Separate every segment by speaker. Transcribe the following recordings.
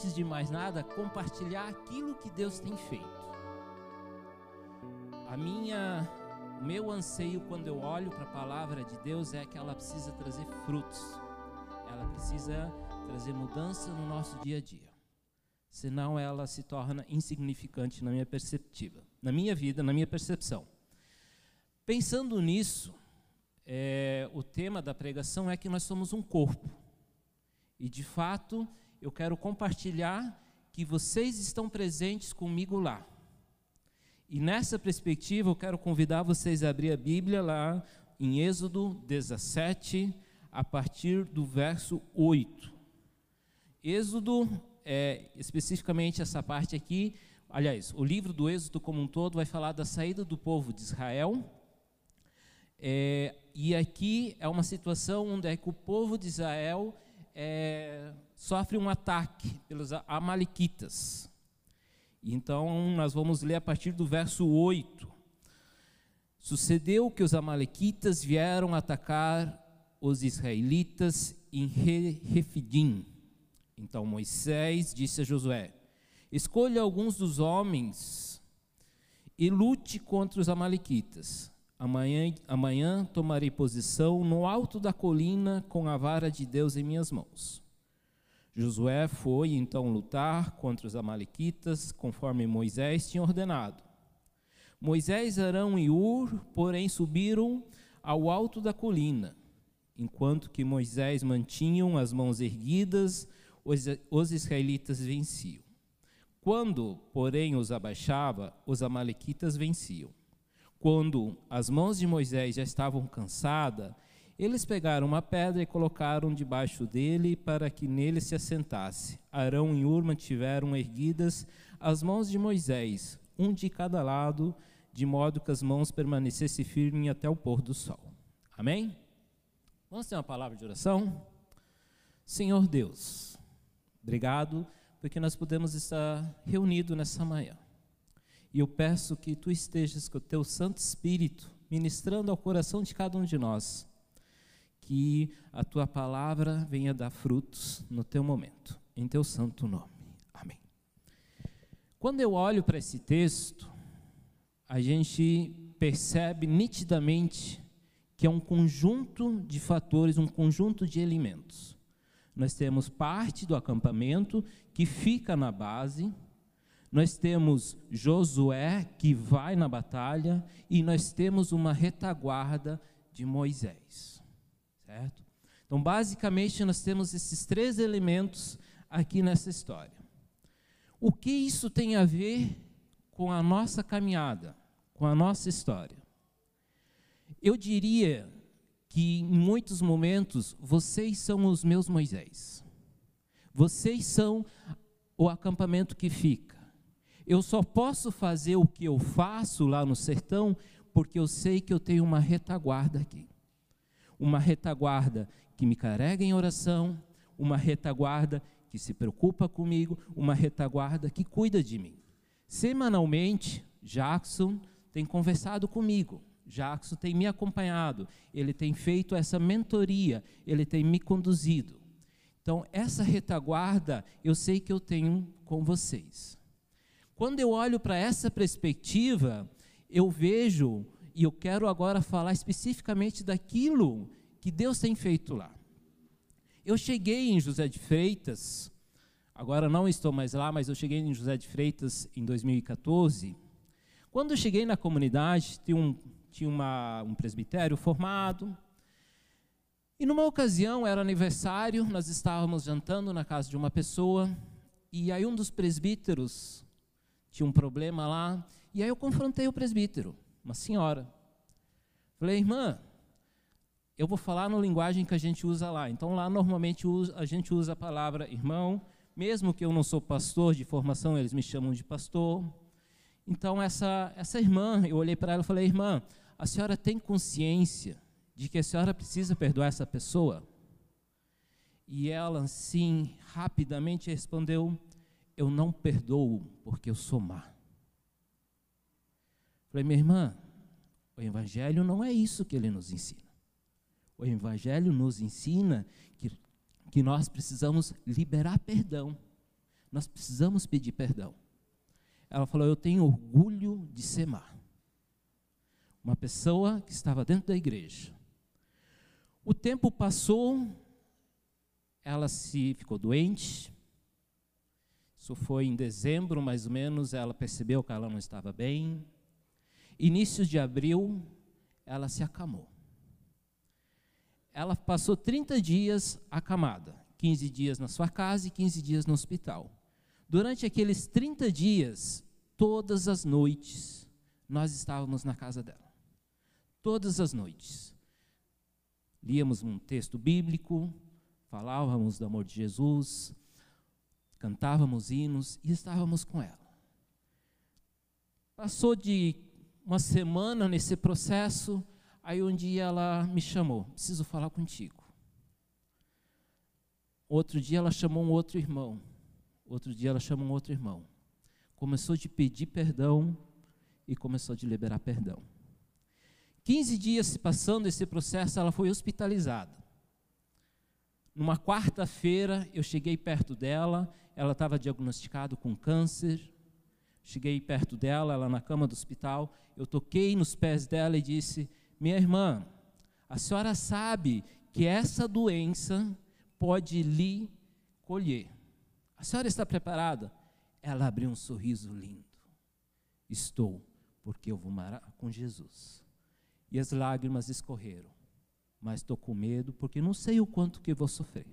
Speaker 1: antes de mais nada, compartilhar aquilo que Deus tem feito. A minha, o meu anseio quando eu olho para a palavra de Deus é que ela precisa trazer frutos. Ela precisa trazer mudança no nosso dia a dia. Senão ela se torna insignificante na minha perspectiva, na minha vida, na minha percepção. Pensando nisso, é, o tema da pregação é que nós somos um corpo. E de fato, eu quero compartilhar que vocês estão presentes comigo lá. E nessa perspectiva, eu quero convidar vocês a abrir a Bíblia lá em Êxodo 17, a partir do verso 8. Êxodo, é, especificamente essa parte aqui, aliás, o livro do Êxodo como um todo vai falar da saída do povo de Israel. É, e aqui é uma situação onde é que o povo de Israel é, sofre um ataque pelos amalequitas. Então, nós vamos ler a partir do verso 8. Sucedeu que os amalequitas vieram atacar os israelitas em Refidim. Então Moisés disse a Josué: Escolha alguns dos homens e lute contra os amalequitas. Amanhã, amanhã tomarei posição no alto da colina com a vara de Deus em minhas mãos. Josué foi então lutar contra os Amalequitas, conforme Moisés tinha ordenado. Moisés, Arão e Ur, porém, subiram ao alto da colina. Enquanto que Moisés mantinham as mãos erguidas, os, os israelitas venciam. Quando, porém, os abaixava, os amalequitas venciam. Quando as mãos de Moisés já estavam cansadas, eles pegaram uma pedra e colocaram debaixo dele para que nele se assentasse. Arão e Urma tiveram erguidas as mãos de Moisés, um de cada lado, de modo que as mãos permanecessem firmes até o pôr do sol. Amém? Vamos ter uma palavra de oração? Senhor Deus, obrigado porque nós podemos estar reunidos nessa manhã. E eu peço que tu estejas com o teu Santo Espírito ministrando ao coração de cada um de nós. Que a tua palavra venha dar frutos no teu momento, em teu santo nome. Amém. Quando eu olho para esse texto, a gente percebe nitidamente que é um conjunto de fatores, um conjunto de elementos. Nós temos parte do acampamento que fica na base, nós temos Josué que vai na batalha e nós temos uma retaguarda de Moisés. Certo? Então, basicamente, nós temos esses três elementos aqui nessa história. O que isso tem a ver com a nossa caminhada, com a nossa história? Eu diria que em muitos momentos vocês são os meus Moisés. Vocês são o acampamento que fica. Eu só posso fazer o que eu faço lá no sertão porque eu sei que eu tenho uma retaguarda aqui. Uma retaguarda que me carrega em oração, uma retaguarda que se preocupa comigo, uma retaguarda que cuida de mim. Semanalmente, Jackson tem conversado comigo. Jackson tem me acompanhado, ele tem feito essa mentoria, ele tem me conduzido. Então, essa retaguarda eu sei que eu tenho com vocês. Quando eu olho para essa perspectiva, eu vejo, e eu quero agora falar especificamente daquilo que Deus tem feito lá. Eu cheguei em José de Freitas, agora não estou mais lá, mas eu cheguei em José de Freitas em 2014. Quando eu cheguei na comunidade, tinha um, tinha uma, um presbitério formado, e numa ocasião, era aniversário, nós estávamos jantando na casa de uma pessoa, e aí um dos presbíteros tinha um problema lá. E aí eu confrontei o presbítero, uma senhora. Falei, irmã, eu vou falar na linguagem que a gente usa lá. Então lá normalmente a gente usa a palavra irmão, mesmo que eu não sou pastor de formação, eles me chamam de pastor. Então essa essa irmã, eu olhei para ela e falei, irmã, a senhora tem consciência de que a senhora precisa perdoar essa pessoa? E ela, sim, rapidamente respondeu: eu não perdoo porque eu sou má. Falei, minha irmã, o Evangelho não é isso que ele nos ensina. O Evangelho nos ensina que, que nós precisamos liberar perdão. Nós precisamos pedir perdão. Ela falou: Eu tenho orgulho de ser má. Uma pessoa que estava dentro da igreja. O tempo passou, ela se ficou doente. Isso foi em dezembro, mais ou menos, ela percebeu que ela não estava bem. Início de abril, ela se acamou. Ela passou 30 dias acamada, 15 dias na sua casa e 15 dias no hospital. Durante aqueles 30 dias, todas as noites, nós estávamos na casa dela. Todas as noites. Líamos um texto bíblico, falávamos do amor de Jesus, cantávamos hinos e estávamos com ela. Passou de uma semana nesse processo, aí um dia ela me chamou, preciso falar contigo. Outro dia ela chamou um outro irmão, outro dia ela chamou um outro irmão. Começou de pedir perdão e começou de liberar perdão. 15 dias se passando esse processo, ela foi hospitalizada. Numa quarta-feira, eu cheguei perto dela, ela estava diagnosticada com câncer. Cheguei perto dela, ela na cama do hospital. Eu toquei nos pés dela e disse: Minha irmã, a senhora sabe que essa doença pode lhe colher. A senhora está preparada? Ela abriu um sorriso lindo. Estou, porque eu vou morar com Jesus. E as lágrimas escorreram. Mas estou com medo porque não sei o quanto que vou sofrer.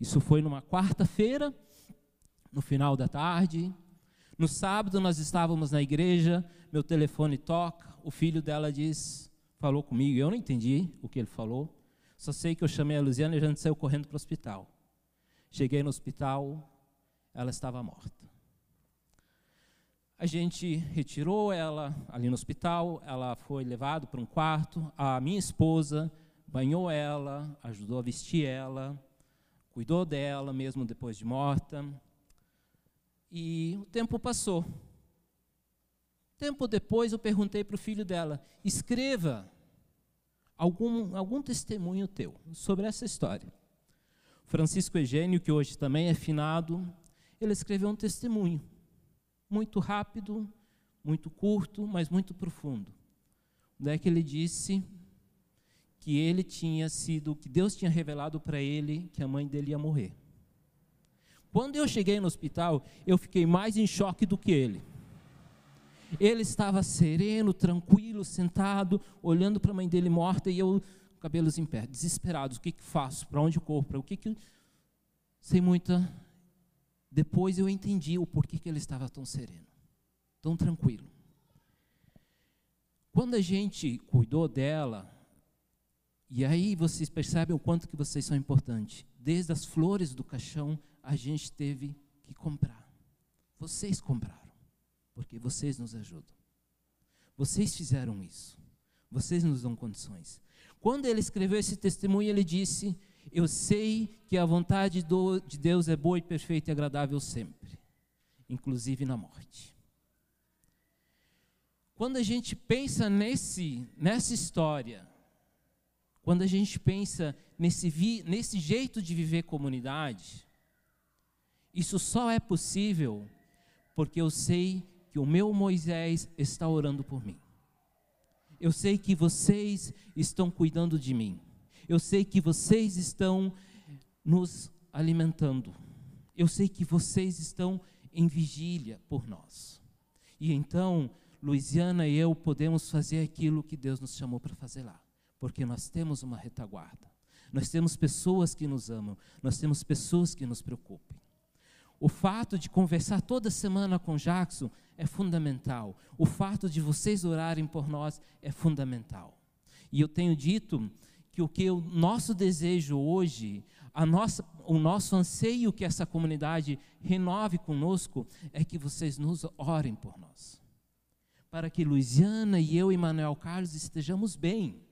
Speaker 1: Isso foi numa quarta-feira, no final da tarde. No sábado nós estávamos na igreja, meu telefone toca, o filho dela diz, falou comigo, eu não entendi o que ele falou. Só sei que eu chamei a Luziana e a gente saiu correndo para o hospital. Cheguei no hospital, ela estava morta. A gente retirou ela ali no hospital, ela foi levada para um quarto, a minha esposa banhou ela, ajudou a vestir ela, cuidou dela mesmo depois de morta. E o tempo passou. Tempo depois eu perguntei para o filho dela: escreva algum, algum testemunho teu sobre essa história. Francisco Egênio, que hoje também é finado, ele escreveu um testemunho, muito rápido, muito curto, mas muito profundo. Onde é que ele disse que ele tinha sido, que Deus tinha revelado para ele que a mãe dele ia morrer. Quando eu cheguei no hospital, eu fiquei mais em choque do que ele. Ele estava sereno, tranquilo, sentado, olhando para a mãe dele morta e eu, cabelos em pé, desesperado. O que, que faço? Para onde corro? Para o que que. Sem muita. Depois eu entendi o porquê que ele estava tão sereno, tão tranquilo. Quando a gente cuidou dela, e aí vocês percebem o quanto que vocês são importantes. Desde as flores do caixão, a gente teve que comprar. Vocês compraram, porque vocês nos ajudam. Vocês fizeram isso. Vocês nos dão condições. Quando ele escreveu esse testemunho, ele disse: Eu sei que a vontade do, de Deus é boa e perfeita e agradável sempre, inclusive na morte. Quando a gente pensa nesse, nessa história, quando a gente pensa nesse, vi, nesse jeito de viver comunidade, isso só é possível porque eu sei que o meu Moisés está orando por mim. Eu sei que vocês estão cuidando de mim. Eu sei que vocês estão nos alimentando. Eu sei que vocês estão em vigília por nós. E então, Luiziana e eu podemos fazer aquilo que Deus nos chamou para fazer lá porque nós temos uma retaguarda. Nós temos pessoas que nos amam, nós temos pessoas que nos preocupem. O fato de conversar toda semana com Jackson é fundamental. O fato de vocês orarem por nós é fundamental. E eu tenho dito que o que o nosso desejo hoje, a nossa, o nosso anseio que essa comunidade renove conosco é que vocês nos orem por nós. Para que Luiziana e eu e Manuel Carlos estejamos bem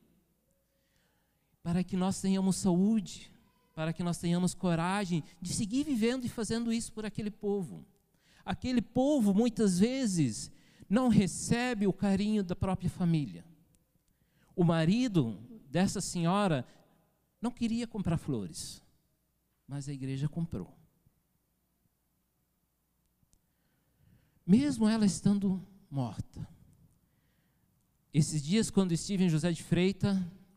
Speaker 1: para que nós tenhamos saúde, para que nós tenhamos coragem de seguir vivendo e fazendo isso por aquele povo. Aquele povo, muitas vezes, não recebe o carinho da própria família. O marido dessa senhora não queria comprar flores, mas a igreja comprou. mesmo ela estando morta. Esses dias, quando estive em José de Freitas,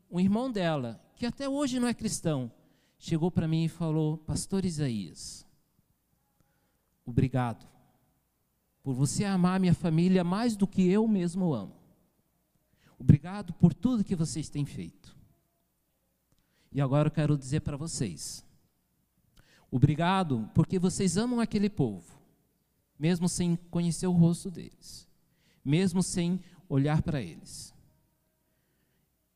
Speaker 1: um irmão dela, que até hoje não é cristão, chegou para mim e falou: Pastor Isaías, obrigado por você amar minha família mais do que eu mesmo amo. Obrigado por tudo que vocês têm feito. E agora eu quero dizer para vocês: obrigado porque vocês amam aquele povo, mesmo sem conhecer o rosto deles, mesmo sem olhar para eles.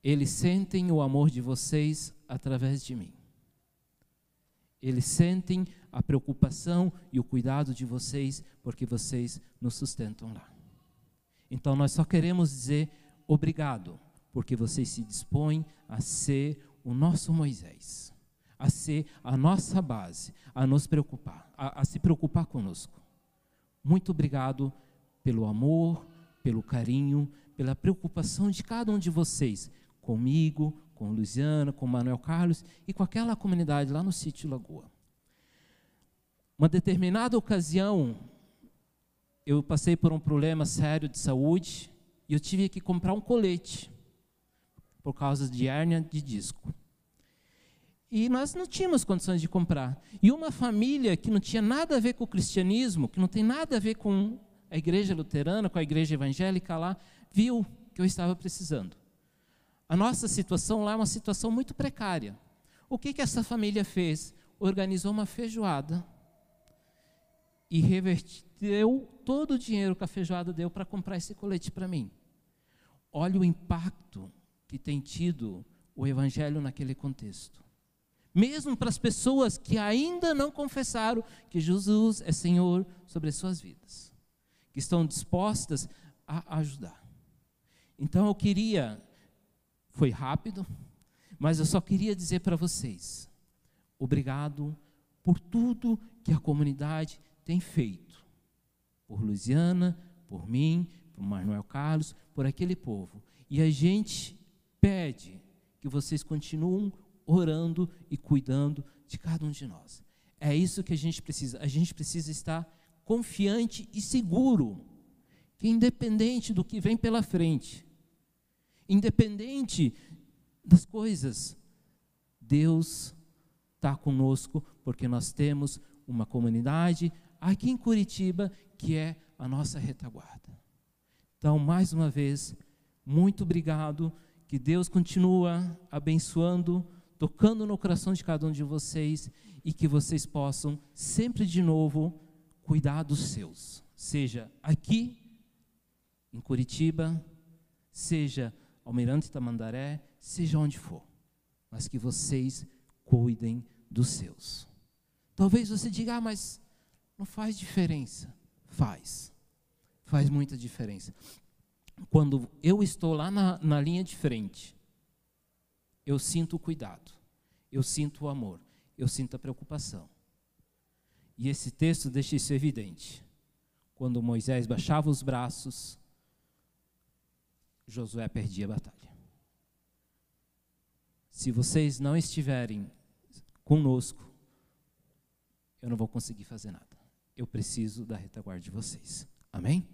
Speaker 1: Eles sentem o amor de vocês através de mim. Eles sentem a preocupação e o cuidado de vocês, porque vocês nos sustentam lá. Então nós só queremos dizer obrigado, porque vocês se dispõem a ser o nosso Moisés, a ser a nossa base, a nos preocupar, a, a se preocupar conosco. Muito obrigado pelo amor, pelo carinho, pela preocupação de cada um de vocês, comigo, com Luciana, com Manuel Carlos e com aquela comunidade lá no sítio Lagoa. Uma determinada ocasião, eu passei por um problema sério de saúde e eu tive que comprar um colete por causa de hérnia de disco. E nós não tínhamos condições de comprar. E uma família que não tinha nada a ver com o cristianismo, que não tem nada a ver com a igreja luterana, com a igreja evangélica lá, viu que eu estava precisando. A nossa situação lá é uma situação muito precária. O que, que essa família fez? Organizou uma feijoada e reverteu todo o dinheiro que a feijoada deu para comprar esse colete para mim. Olha o impacto que tem tido o evangelho naquele contexto. Mesmo para as pessoas que ainda não confessaram que Jesus é Senhor sobre as suas vidas, que estão dispostas a ajudar. Então eu queria, foi rápido, mas eu só queria dizer para vocês: obrigado por tudo que a comunidade tem feito, por Luciana, por mim, por Manuel Carlos, por aquele povo. E a gente pede que vocês continuem orando e cuidando de cada um de nós. É isso que a gente precisa. A gente precisa estar confiante e seguro que, independente do que vem pela frente, independente das coisas, Deus está conosco, porque nós temos uma comunidade aqui em Curitiba que é a nossa retaguarda. Então, mais uma vez, muito obrigado. Que Deus continua abençoando, tocando no coração de cada um de vocês e que vocês possam sempre de novo cuidar dos seus, seja aqui em Curitiba, seja Almirante Tamandaré, seja onde for, mas que vocês cuidem dos seus. Talvez você diga, ah, mas não faz diferença. Faz faz muita diferença. Quando eu estou lá na, na linha de frente, eu sinto o cuidado, eu sinto o amor, eu sinto a preocupação. E esse texto deixa isso evidente. Quando Moisés baixava os braços, Josué perdia a batalha. Se vocês não estiverem conosco, eu não vou conseguir fazer nada. Eu preciso da retaguarda de vocês. Amém?